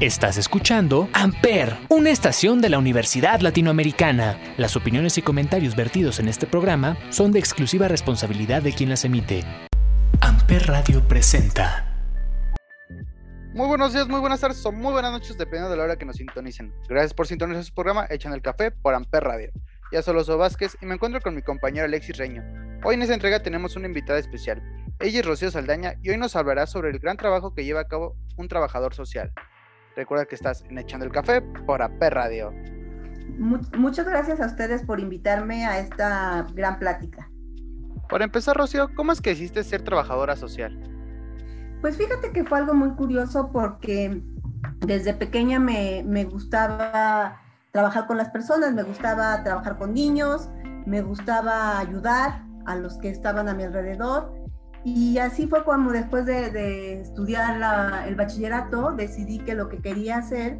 Estás escuchando Amper, una estación de la Universidad Latinoamericana. Las opiniones y comentarios vertidos en este programa son de exclusiva responsabilidad de quien las emite. Amper Radio presenta. Muy buenos días, muy buenas tardes o muy buenas noches, dependiendo de la hora que nos sintonicen. Gracias por sintonizar su programa Echan el Café por Amper Radio. Ya soy Oso Vázquez y me encuentro con mi compañero Alexis Reño. Hoy en esta entrega tenemos una invitada especial. Ella es Rocío Saldaña y hoy nos hablará sobre el gran trabajo que lleva a cabo un trabajador social. Recuerda que estás en Echando el Café por AP Radio. Muchas gracias a ustedes por invitarme a esta gran plática. Para empezar, Rocío, ¿cómo es que hiciste ser trabajadora social? Pues fíjate que fue algo muy curioso porque desde pequeña me, me gustaba trabajar con las personas, me gustaba trabajar con niños, me gustaba ayudar a los que estaban a mi alrededor y así fue cuando después de, estudiar el bachillerato decidí que lo que quería hacer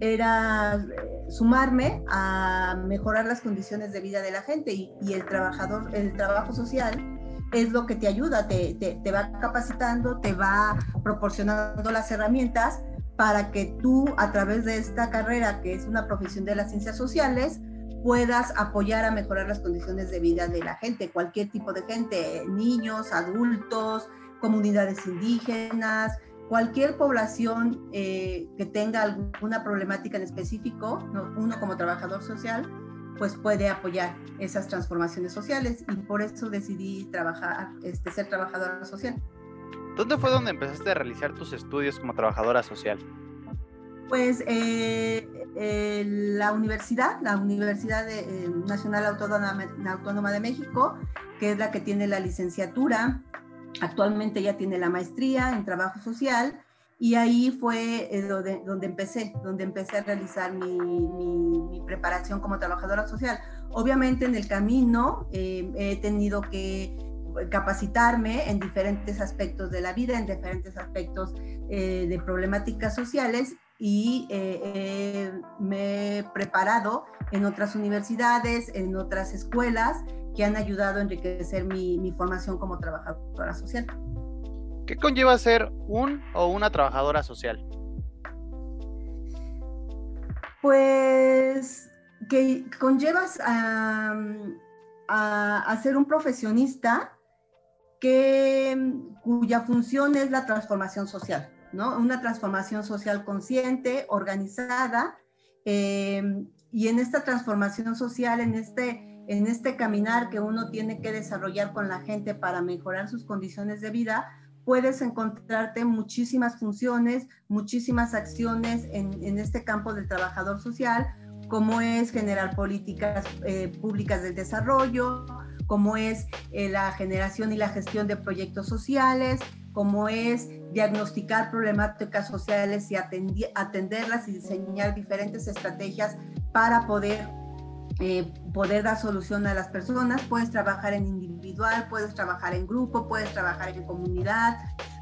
era eh, sumarme a mejorar las condiciones de vida de la gente. Y, el trabajador, el trabajo social es lo que te ayuda, te, te, va capacitando, te va proporcionando las herramientas para que tú a través de esta carrera, que es una profesión de las ciencias sociales, puedas apoyar a mejorar las condiciones de vida de la gente, cualquier tipo de gente, niños, adultos, comunidades indígenas, cualquier población eh, que tenga alguna problemática en específico, uno como trabajador social, pues puede apoyar esas transformaciones sociales y por eso decidí trabajar, este, ser trabajadora social. ¿Dónde fue donde empezaste a realizar tus estudios como trabajadora social? Pues eh, eh, la universidad, la Universidad eh, Nacional Autónoma, de México, que es la que tiene la licenciatura, actualmente ya tiene la maestría en trabajo social, y ahí fue donde, donde, empecé, donde empecé a realizar mi, mi, preparación como trabajadora social. Obviamente en el camino he tenido que capacitarme en diferentes aspectos de la vida, en diferentes aspectos de problemáticas sociales y eh, eh, me he preparado en otras universidades, en otras escuelas que han ayudado a enriquecer mi, mi formación como trabajadora social. ¿Qué conlleva ser un o una trabajadora social? Pues que conllevas a, a, a, ser un profesionista que, cuya función es la transformación social. Una transformación social consciente, organizada, eh, y en esta transformación social, en este, en este caminar que uno tiene que desarrollar con la gente para mejorar sus condiciones de vida, puedes encontrarte muchísimas funciones, muchísimas acciones en, este campo del trabajador social, como es generar políticas eh, públicas del desarrollo, como es eh, la generación y la gestión de proyectos sociales, como es diagnosticar problemáticas sociales y atenderlas y diseñar diferentes estrategias para poder, eh, poder dar solución a las personas. Puedes trabajar en individual, puedes trabajar en grupo, puedes trabajar en comunidad,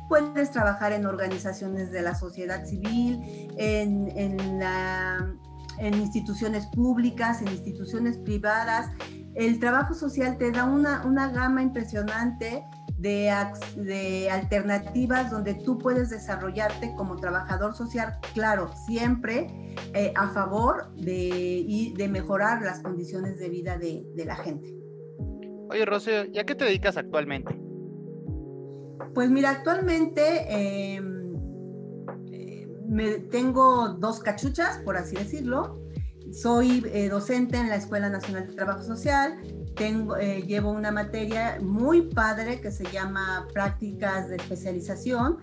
puedes trabajar en organizaciones de la sociedad civil, en, en, la, en instituciones públicas, en instituciones privadas. El trabajo social te da una, una gama impresionante de, alternativas donde tú puedes desarrollarte como trabajador social, claro, siempre eh, a favor de, de mejorar las condiciones de vida de, la gente. Oye, Rocío, ¿y a qué te dedicas actualmente? Pues mira, actualmente em, eh, me, tengo dos cachuchas, por así decirlo. Soy eh, docente en la Escuela Nacional de Trabajo Social, tengo, eh, llevo una materia muy padre que se llama prácticas de especialización,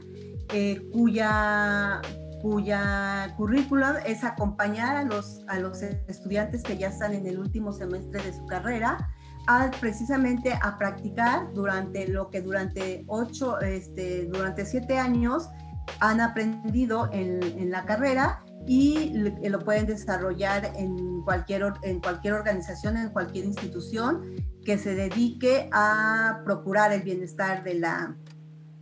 eh, cuya, cuya currículum es acompañar a los, a los estudiantes que ya están en el último semestre de su carrera a, precisamente a practicar durante lo que durante ocho, este, durante siete años han aprendido en, en la carrera y lo pueden desarrollar en cualquier, en cualquier organización, en cualquier institución que se dedique a procurar el bienestar de la,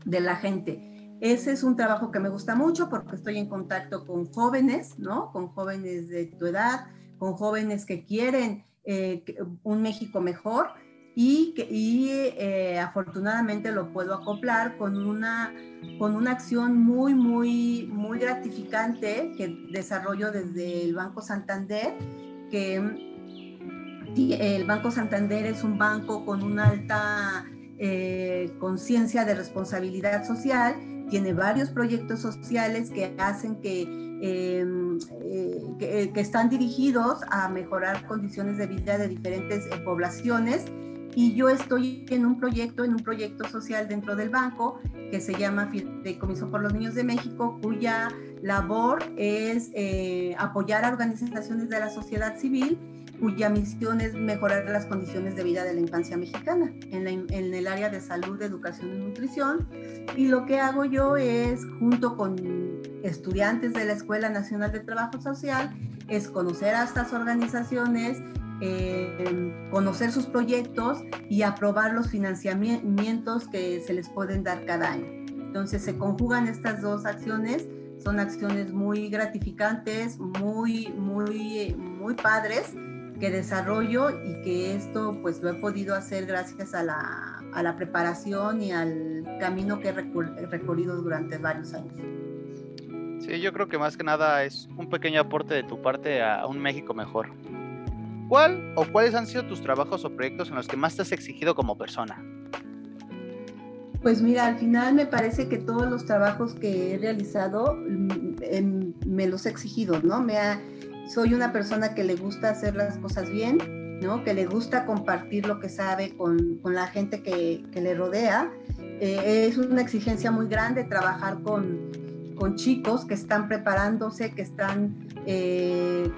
de la gente. Ese es un trabajo que me gusta mucho porque estoy en contacto con jóvenes, ¿no? Con jóvenes de tu edad, con jóvenes que quieren eh, un México mejor y, y eh, afortunadamente lo puedo acoplar con una, con una acción muy, muy, muy gratificante que desarrollo desde el Banco Santander, que el Banco Santander es un banco con una alta eh, conciencia de responsabilidad social, tiene varios proyectos sociales que hacen que, em, eh, que, están dirigidos a mejorar condiciones de vida de diferentes poblaciones y yo estoy en un proyecto, en un proyecto social dentro del banco que se llama Fideicomiso por los Niños de México, cuya labor es eh, apoyar a organizaciones de la sociedad civil cuya misión es mejorar las condiciones de vida de la infancia mexicana en, en, el área de salud, educación y nutrición. Y lo que hago yo es, junto con estudiantes de la Escuela Nacional de Trabajo Social, es conocer a estas organizaciones eh, conocer sus proyectos y aprobar los financiamientos que se les pueden dar cada año. Entonces se conjugan estas dos acciones, son acciones muy gratificantes, muy, muy, muy padres que desarrollo y que esto pues lo he podido hacer gracias a la, a la preparación y al camino que he recorrido durante varios años. Sí, yo creo que más que nada es un pequeño aporte de tu parte a un México mejor. ¿Cuál o cuáles han sido tus trabajos o proyectos en los que más te has exigido como persona? Pues mira, al final me parece que todos los trabajos que he realizado mm, em, me los he exigido, ¿no? Soy una persona que le gusta hacer las cosas bien, ¿no? Que le gusta compartir lo que sabe con, con la gente que, que le rodea. Eh, es una exigencia muy grande trabajar con, con chicos que están preparándose, que están eh,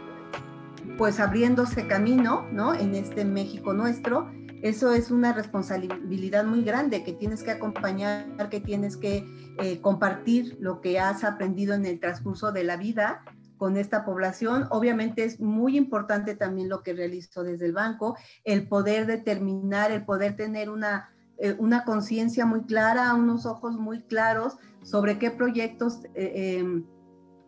pues abriéndose camino, ¿no? En este México nuestro. Eso es una responsabilidad muy grande que tienes que acompañar, que tienes que eh, compartir lo que has aprendido en el transcurso de la vida con esta población. Obviamente es muy importante también lo que realizó desde el banco, el poder determinar, el poder tener una, eh, una conciencia muy clara, unos ojos muy claros sobre qué proyectos eh,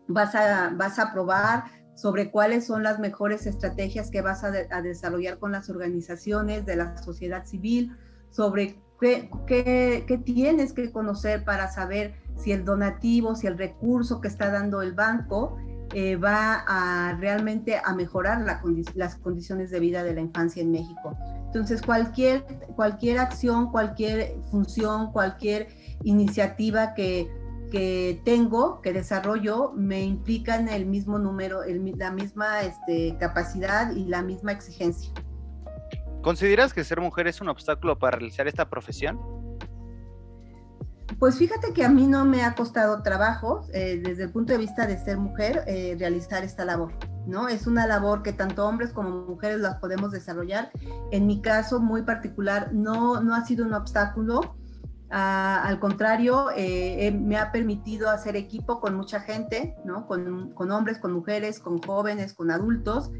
vas, a, vas a aprobar, sobre cuáles son las mejores estrategias que vas a, desarrollar con las organizaciones de la sociedad civil, sobre qué, qué, tienes que conocer para saber si el donativo, si el recurso que está dando el banco eh, va a realmente a mejorar las condiciones de vida de la infancia en México. Entonces, cualquier, cualquier acción, cualquier función, cualquier iniciativa que que tengo, que desarrollo, me implican el mismo número, la misma este, capacidad y la misma exigencia. ¿Consideras que ser mujer es un obstáculo para realizar esta profesión? Pues fíjate que a mí no me ha costado trabajo, eh, desde el punto de vista de ser mujer, eh, realizar esta labor, ¿no? Es una labor que tanto hombres como mujeres las podemos desarrollar. En mi caso muy particular, no, no ha sido un obstáculo al contrario, eh, me ha permitido hacer equipo con mucha gente, ¿no? Con, hombres, con mujeres, con jóvenes, con adultos.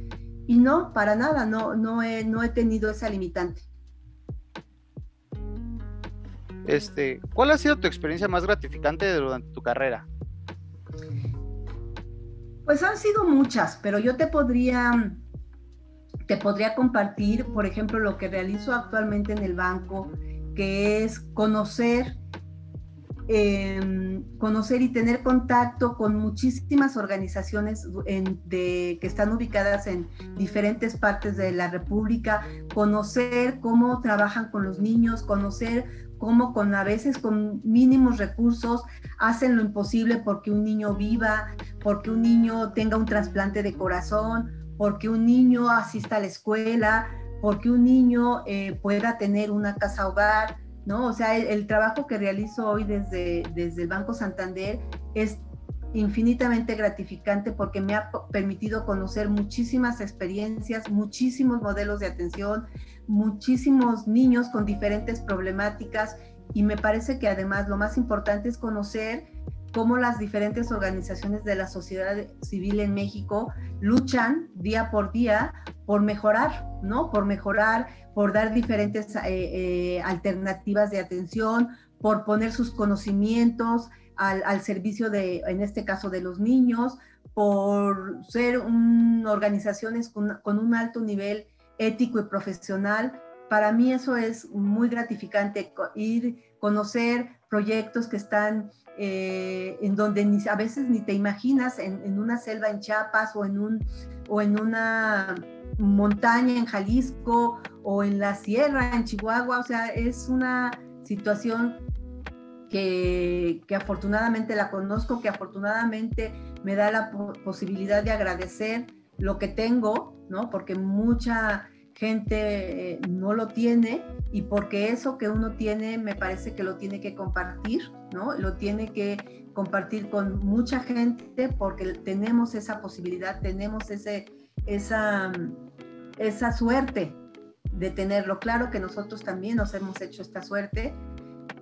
Y no, para nada, no, no, he, no he tenido esa limitante. Este, ¿Cuál ha sido tu experiencia más gratificante durante tu carrera? Pues han sido muchas, pero yo te podría, te podría compartir, por ejemplo, lo que realizo actualmente en el banco que es conocer, em, conocer y tener contacto con muchísimas organizaciones que están ubicadas en diferentes partes de la República, conocer cómo trabajan con los niños, conocer cómo con a veces con mínimos recursos hacen lo imposible porque un niño viva, porque un niño tenga un trasplante de corazón, porque un niño asista a la escuela, porque un niño eh, pueda tener una casa hogar, ¿no? O sea, el, trabajo que realizo hoy desde, desde el Banco Santander es infinitamente gratificante porque me ha permitido conocer muchísimas experiencias, muchísimos modelos de atención, muchísimos niños con diferentes problemáticas y me parece que además lo más importante es conocer cómo las diferentes organizaciones de la sociedad civil en México luchan día por día por mejorar, ¿no? Por mejorar, por dar diferentes eh, eh, alternativas de atención, por poner sus conocimientos al, servicio de, en este caso, de los niños, por ser organizaciones con, con un alto nivel ético y profesional para mí eso es muy gratificante, ir, conocer proyectos que están eh, en donde ni, a veces ni te imaginas, en, una selva en Chiapas o en, un, o en una montaña en Jalisco o en la sierra en Chihuahua, o sea, es una situación que, que afortunadamente la conozco, que afortunadamente me da la posibilidad de agradecer lo que tengo, ¿no? Porque mucha gente eh, no lo tiene y porque eso que uno tiene me parece que lo tiene que compartir, ¿no? Lo tiene que compartir con mucha gente porque tenemos esa posibilidad, tenemos ese, esa, esa suerte de tenerlo. Claro que nosotros también nos hemos hecho esta suerte,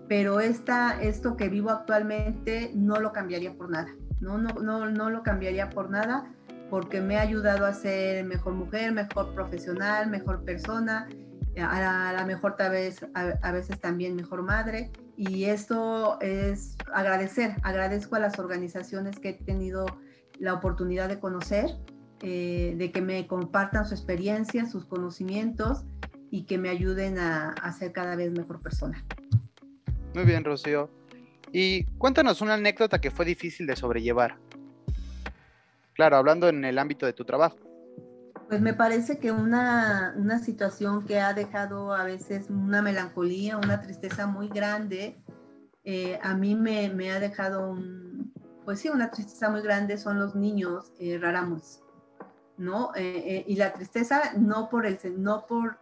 pero esta, esto que vivo actualmente no lo cambiaría por nada, no, no, no, no lo cambiaría por nada porque me ha ayudado a ser mejor mujer, mejor profesional, mejor persona, a la, mejor tal vez, a, veces también mejor madre. Y esto es agradecer, agradezco a las organizaciones que he tenido la oportunidad de conocer, eh, de que me compartan su experiencia, sus conocimientos y que me ayuden a, a ser cada vez mejor persona. Muy bien, Rocío. Y cuéntanos una anécdota que fue difícil de sobrellevar. Claro, hablando en el ámbito de tu trabajo. Pues me parece que una, una situación que ha dejado a veces una melancolía, una tristeza muy grande, eh, a mí me, me, ha dejado un, pues sí, una tristeza muy grande son los niños eh, raramos, ¿no? Eh, y la tristeza no por, el, no por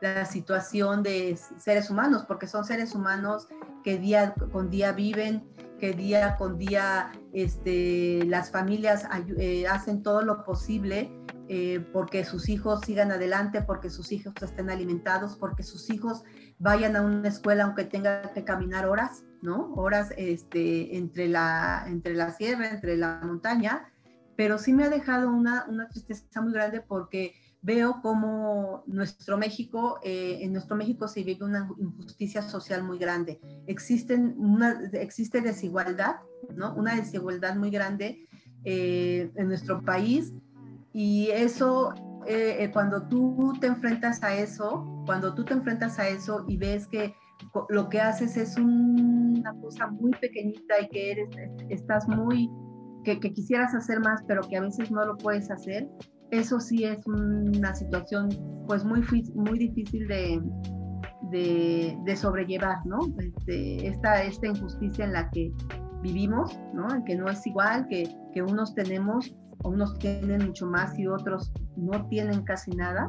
la situación de seres humanos, porque son seres humanos que día con día viven, que día con día este, las familias eh, hacen todo lo posible eh, porque sus hijos sigan adelante, porque sus hijos estén alimentados, porque sus hijos vayan a una escuela aunque tengan que caminar horas, ¿no? Horas este, entre, la, entre la sierra, entre la montaña, pero sí me ha dejado una, una tristeza muy grande porque veo como nuestro México, eh, en nuestro México se vive una injusticia social muy grande. Existen una, existe desigualdad, ¿no? Una desigualdad muy grande eh, en nuestro país y eso, eh, cuando tú te enfrentas a eso, cuando tú te enfrentas a eso y ves que lo que haces es una cosa muy pequeñita y que eres, estás muy, que, quisieras hacer más, pero que a veces no lo puedes hacer, eso sí es una situación pues muy, muy difícil de, de, sobrellevar, ¿no? Este, esta, esta injusticia en la que vivimos, ¿no? En que no es igual, que, que unos tenemos, unos tienen mucho más y otros no tienen casi nada.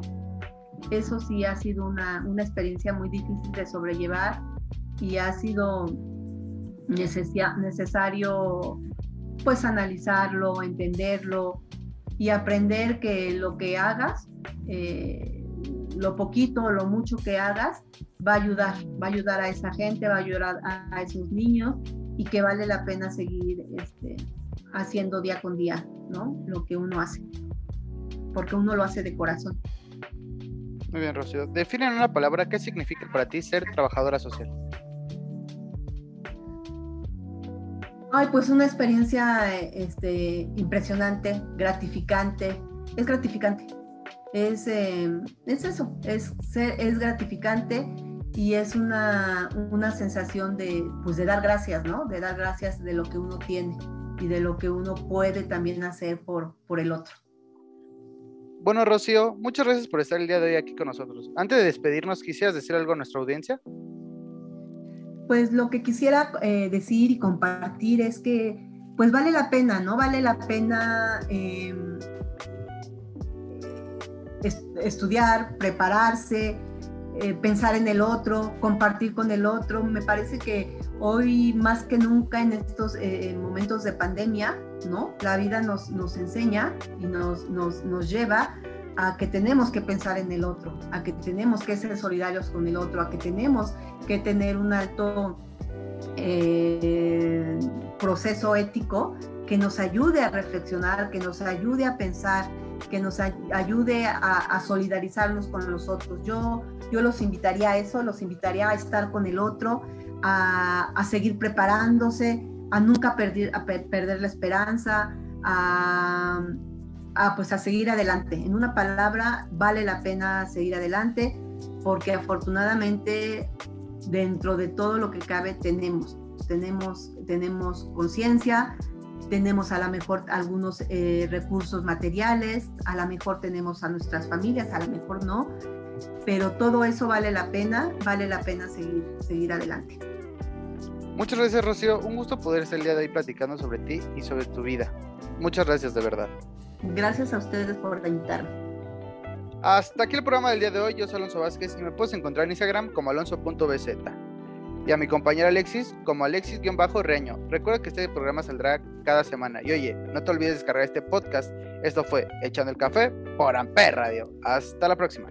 Eso sí ha sido una, una experiencia muy difícil de sobrellevar y ha sido necesario pues analizarlo, entenderlo, y aprender que lo que hagas, eh, lo poquito o lo mucho que hagas, va a ayudar, va a ayudar a esa gente, va a ayudar a, esos niños y que vale la pena seguir este, haciendo día con día, ¿no? Lo que uno hace, porque uno lo hace de corazón. Muy bien, Rocío. Define en una palabra qué significa para ti ser trabajadora social. Ay, pues una experiencia este, impresionante, gratificante. Es gratificante. Es, em, es eso, es, es gratificante y es una, una sensación de, pues de dar gracias, ¿no? De dar gracias de lo que uno tiene y de lo que uno puede también hacer por, por el otro. Bueno, Rocío, muchas gracias por estar el día de hoy aquí con nosotros. Antes de despedirnos, ¿quisieras decir algo a nuestra audiencia? pues lo que quisiera eh, decir y compartir es que pues vale la pena, ¿no? Vale la pena em, estudiar, prepararse, eh, pensar en el otro, compartir con el otro. Me parece que hoy más que nunca en estos eh, momentos de pandemia, ¿no? La vida nos, nos enseña y nos, nos, nos lleva a que tenemos que pensar en el otro, a que tenemos que ser solidarios con el otro, a que tenemos que tener un alto eh, proceso ético que nos ayude a reflexionar, que nos ayude a pensar, que nos ayude a, solidarizarnos con los otros. Yo, yo los invitaría a eso, los invitaría a estar con el otro, a, seguir preparándose, a nunca perder, perder la esperanza, a, a, pues a seguir adelante. En una palabra, vale la pena seguir adelante. porque afortunadamente dentro de todo lo que cabe tenemos, tenemos, tenemos conciencia, tenemos a lo mejor algunos eh, recursos materiales, a lo mejor tenemos a nuestras familias, a lo mejor no, pero todo eso vale la pena, vale la pena seguir, seguir adelante. Muchas gracias, Rocío. Un gusto poder estar el día de hoy platicando sobre ti y sobre tu vida. Muchas gracias, de verdad. Gracias a ustedes por invitarme. Hasta aquí el programa del día de hoy. Yo soy Alonso Vázquez y me puedes encontrar en Instagram como alonso.bz. Y a mi compañera Alexis como Alexis-Reño. Recuerda que este programa saldrá cada semana. Y oye, no te olvides descargar este podcast. Esto fue Echando el Café por Amper Radio. Hasta la próxima.